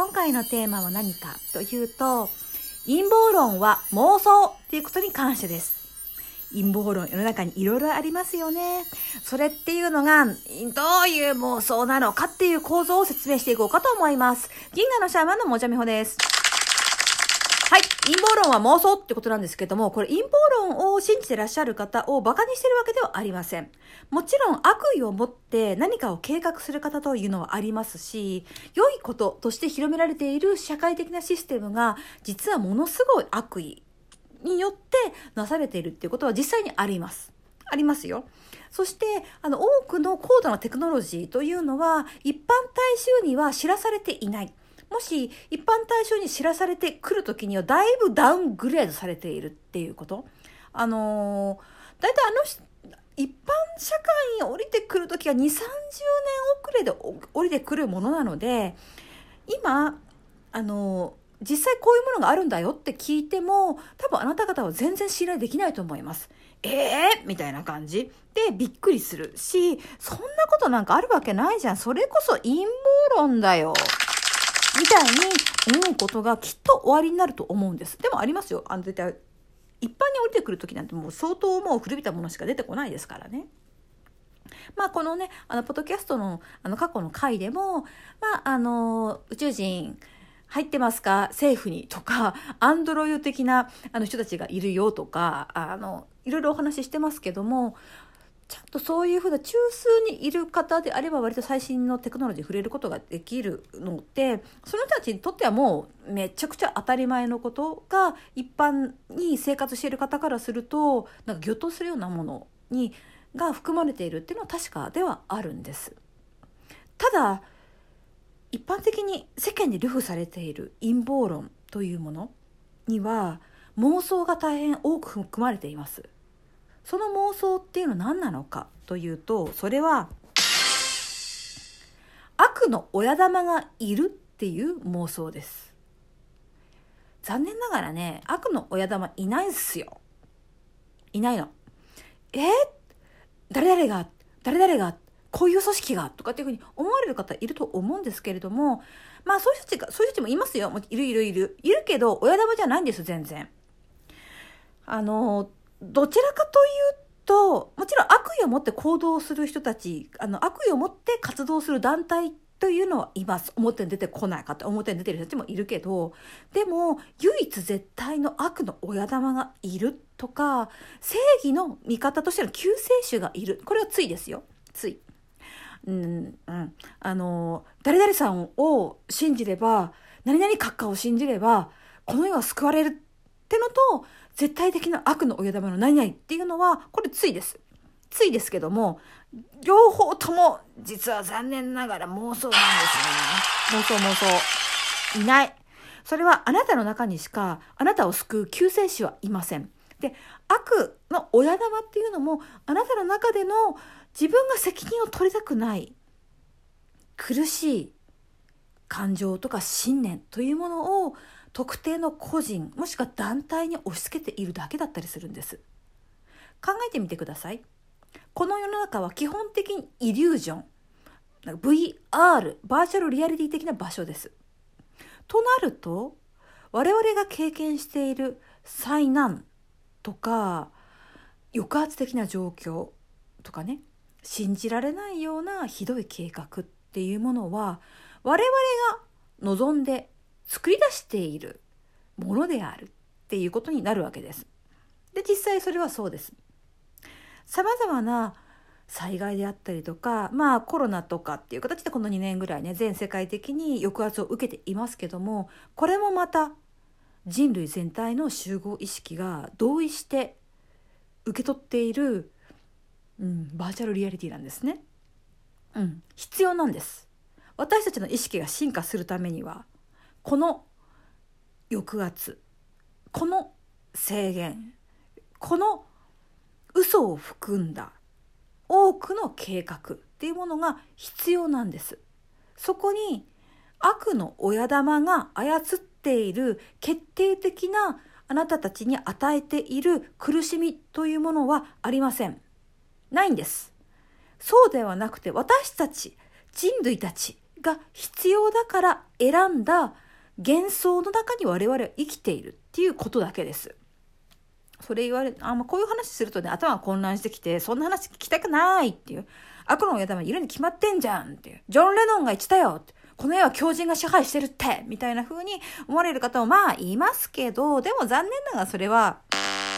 今回のテーマは何かというと、陰謀論は妄想っていうことに関してです。陰謀論世の中にいろいろありますよね。それっていうのが、どういう妄想なのかっていう構造を説明していこうかと思います。銀河のシャーマンのもじゃみほです。はい。陰謀論は妄想ってことなんですけども、これ陰謀論を信じてらっしゃる方を馬鹿にしてるわけではありません。もちろん悪意を持って何かを計画する方というのはありますし、良いこととして広められている社会的なシステムが、実はものすごい悪意によってなされているっていうことは実際にあります。ありますよ。そして、あの、多くの高度なテクノロジーというのは、一般大衆には知らされていない。もし一般対象に知らされてくるときにはだいぶダウングレードされているっていうこと。あのー、大体あの一般社会に降りてくるときは2、30年遅れで降りてくるものなので、今、あのー実際こういうものがあるんだよって聞いても、多分あなた方は全然信頼できないと思います。ええー、みたいな感じでびっくりするし、そんなことなんかあるわけないじゃん。それこそ陰謀論だよ。みたいに思うことがきっと終わりになると思うんです。でもありますよ。あの、絶対、一般に降りてくる時なんてもう相当もう古びたものしか出てこないですからね。まあ、このね、あの、ポッドキャストの、あの、過去の回でも、まあ、あの、宇宙人、入ってますか？政府にとか、アンドロイド的なあの人たちがいるよとか、あの、いろいろお話ししてますけども、ちゃんとそういうふうな中枢にいる方であれば割と最新のテクノロジーに触れることができるのでその人たちにとってはもうめちゃくちゃ当たり前のことが一般に生活している方からするとなんかぎょっとするようなものにが含まれているっていうのは確かではあるんです。ただ一般的に世間で流布されている陰謀論というものには妄想が大変多く含まれています。その妄想っていうのは何なのかというとそれは悪の親玉がいるっていう妄想です。残念ながらね悪の親玉いないんすよ。いないの。え？誰々が誰々がこういう組織がとかっていうふうに思われる方いると思うんですけれどもまあそういう人たちがそういう人もいますよ。いるいるいる。いるけど親玉じゃないんです全然。あのどちらかというともちろん悪意を持って行動する人たちあの悪意を持って活動する団体というのはいます。表に出てこない方表に出てる人たちもいるけどでも唯一絶対の悪の親玉がいるとか正義の味方としての救世主がいる。これはついですよ。つい。うんうん、あの誰々さんを信じれば何々閣下を信じればこの世は救われるってのと絶対的な悪の親玉の何々っていうのは、これついです。ついですけども、両方とも実は残念ながら妄想なんですね。妄想妄想。いない。それはあなたの中にしかあなたを救う救世主はいません。で、悪の親玉っていうのもあなたの中での自分が責任を取りたくない苦しい感情とか信念というものを特定の個人もしくは団体に押し付けているだけだったりするんです。考えてみてください。この世の中は基本的にイリュージョン VR バーチャルリアリティ的な場所です。となると我々が経験している災難とか抑圧的な状況とかね信じられないようなひどい計画っていうものは我々が望んで作り出しているものであるっていうことになるわけです。で実際それはそうです。さまざまな災害であったりとかまあコロナとかっていう形でこの2年ぐらいね全世界的に抑圧を受けていますけどもこれもまた人類全体の集合意識が同意して受け取っている、うん、バーチャルリアリティなんですね。うん、必要なんです。私たちの意識が進化するためにはこの抑圧この制限この嘘を含んだ多くの計画っていうものが必要なんです。そこに悪の親玉が操っている決定的なあなたたちに与えている苦しみというものはありません。ないんです。そうではなくて私たち人類たちが必要だから選んだ幻想の中に我々は生きているっていうことだけです。それ言われ、あ、まあ、こういう話するとね、頭が混乱してきて、そんな話聞きたくないっていう。悪の親玉いるに決まってんじゃんっていう。ジョン・レノンが言ってたよって。この世は狂人が支配してるってみたいな風に思われる方もまあいますけど、でも残念ながらそれは、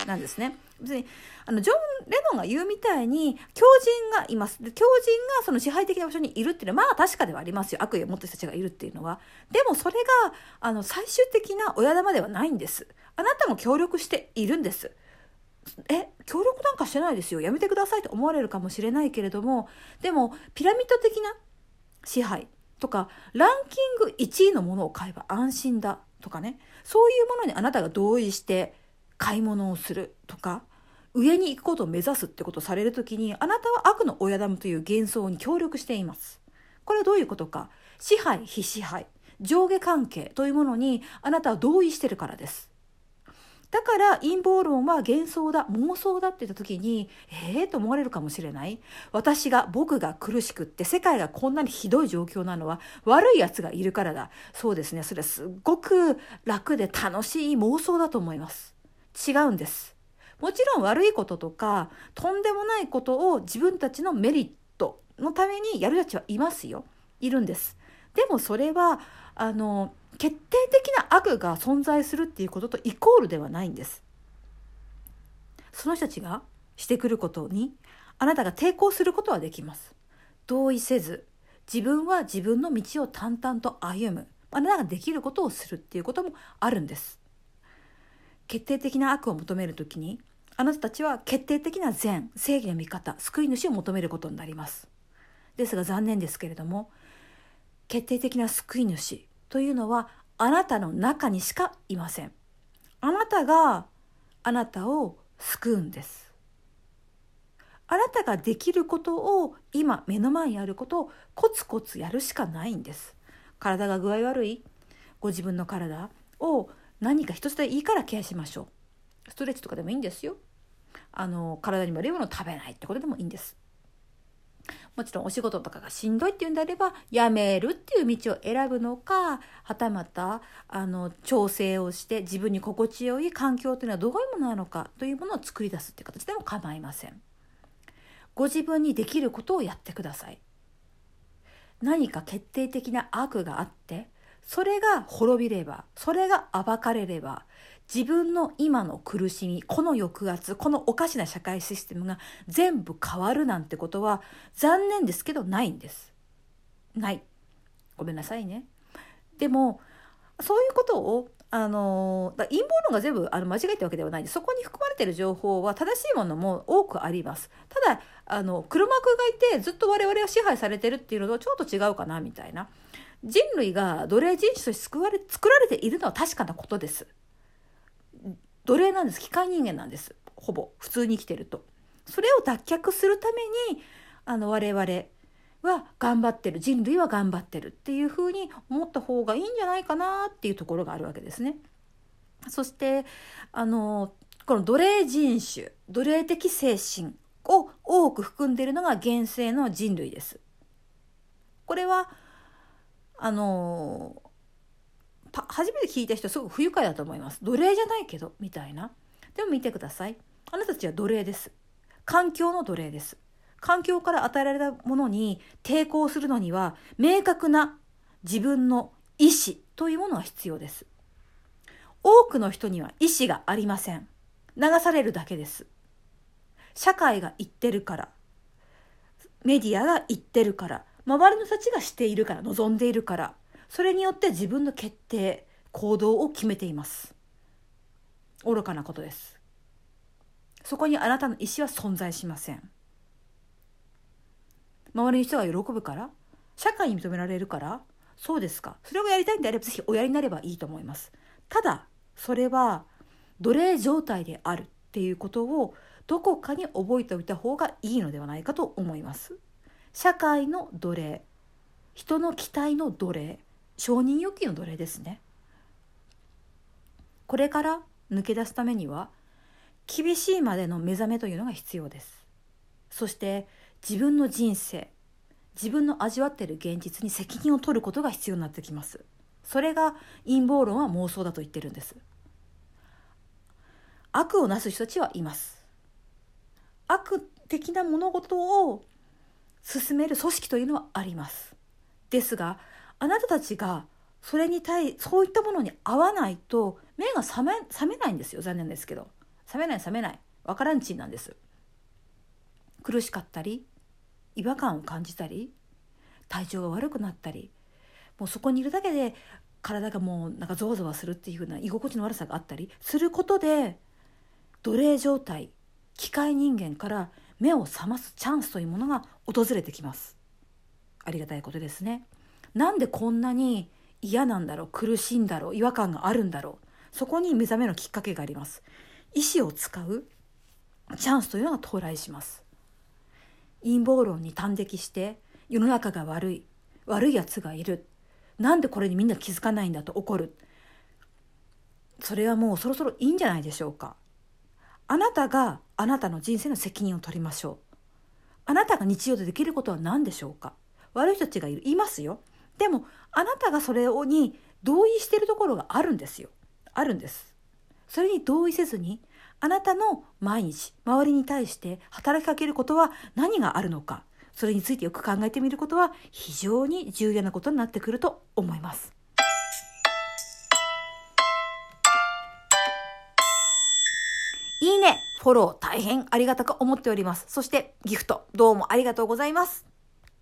なんですね。別に、あの、ジョン・レノンが言うみたいに、狂人がいます。で、狂人がその支配的な場所にいるっていうのは、まあ確かではありますよ。悪意を持った人たちがいるっていうのは。でもそれが、あの、最終的な親玉ではないんです。あなたも協力しているんです。え協力なんかしてないですよやめてくださいと思われるかもしれないけれどもでもピラミッド的な支配とかランキング1位のものを買えば安心だとかねそういうものにあなたが同意して買い物をするとか上に行くことを目指すってことをされる時にあなたは悪の親玉という幻想に協力しています。これはどういうことか。支配非支配。上下関係というものにあなたは同意してるからです。だから陰謀論は幻想だ妄想だって言った時にええー、と思われるかもしれない。私が僕が苦しくって世界がこんなにひどい状況なのは悪いやつがいるからだ。そうですね。それはすっごく楽で楽しい妄想だと思います。違うんです。もちろん悪いこととかとんでもないことを自分たちのメリットのためにやるやつはいますよいるんですでもそれはあの決定的な悪が存在するっていうこととイコールではないんです。その人たちがしてくることにあなたが抵抗することはできます。同意せず自分は自分の道を淡々と歩むあなたができることをするっていうこともあるんです。決定的な悪を求める時にあなたたちは決定的な善正義の味方救い主を求めることになります。ですが残念ですけれども決定的な救い主というのはあなたの中にしかいません。あなたがあなたを救うんです。あなたができることを今目の前にあることをコツコツやるしかないんです。体が具合悪いご自分の体を何か一つでいいからケアしましょう。ストレッチとかでもいいんですよ。あの体に悪いものを食べないってことでもいいんです。もちろんお仕事とかがしんどいっていうんであれば辞めるっていう道を選ぶのかはたまたあの調整をして自分に心地よい環境というのはどういうものなのかというものを作り出すっていう形でも構いません。ご自分にできることをやってください。何か決定的な悪があってそれが滅びればそれが暴かれれば自分の今の苦しみこの抑圧このおかしな社会システムが全部変わるなんてことは残念ですけどないんです。ないごめんなさいね。でもそういうことをあの陰謀論が全部あの間違えたわけではないんでそこに含まれている情報は正しいものも多くありますただあの黒幕がいてずっと我々は支配されてるっていうのとちょっと違うかなみたいな人類が奴隷人種として作られ作られているのは確かなことです。奴隷なんです。機械人間なんです。ほぼ。普通に生きてると。それを脱却するためにあの我々は頑張ってる。人類は頑張ってるっていうふうに思った方がいいんじゃないかなっていうところがあるわけですね。そしてあのこの奴隷人種奴隷的精神を多く含んでいるのが現世の人類です。これはあの初めて聞いた人すごく不愉快だと思います。奴隷じゃないけどみたいな。でも見てください。あなたたちは奴隷です。環境の奴隷です。環境から与えられたものに抵抗するのには明確な自分の意思というものが必要です。多くの人には意思がありません。流されるだけです。社会が言ってるから。メディアが言ってるから。周りの人たちがしているから望んでいるからそれによって自分の決定行動を決めています。愚かなことです。そこにあなたの意思は存在しません。周りの人が喜ぶから社会に認められるからそうですか。それをやりたいんであればぜひおやりになればいいと思います。ただそれは奴隷状態であるっていうことをどこかに覚えておいた方がいいのではないかと思います。社会の奴隷。人の期待の奴隷。承認欲求の奴隷ですね。これから抜け出すためには厳しいまでの目覚めというのが必要です。そして自分の人生自分の味わっている現実に責任を取ることが必要になってきます。それが陰謀論は妄想だと言ってるんです。悪をなす人たちはいます。悪的な物事を進める組織というのはあります。ですがあなたたちがそれに対そういったものに合わないと目が覚め覚めないんですよ。残念ですけど。覚めない覚めない。わからんちんなんです。苦しかったり違和感を感じたり体調が悪くなったりもうそこにいるだけで体がもうなんかゾワゾワするっていうふうな居心地の悪さがあったりすることで奴隷状態機械人間から目を覚ますチャンスというものが訪れてきます。ありがたいことですね。なんでこんなに嫌なんだろう苦しいんだろう違和感があるんだろう。そこに目覚めのきっかけがあります。意志を使うチャンスというのが到来します。陰謀論に端的して世の中が悪い悪いやつがいる。なんでこれにみんな気づかないんだと怒る。それはもうそろそろいいんじゃないでしょうか。あなたがあなたの人生の責任を取りましょう。あなたが日常でできることは何でしょうか？悪い人たちがいるいますよ。でもあなたがそれをに同意しているところがあるんですよ。あるんです。それに同意せずにあなたの毎日周りに対して働きかけることは何があるのか？それについてよく考えてみることは非常に重要なことになってくると思います。フォロー大変ありがたく思っております。そしてギフトどうもありがとうございます。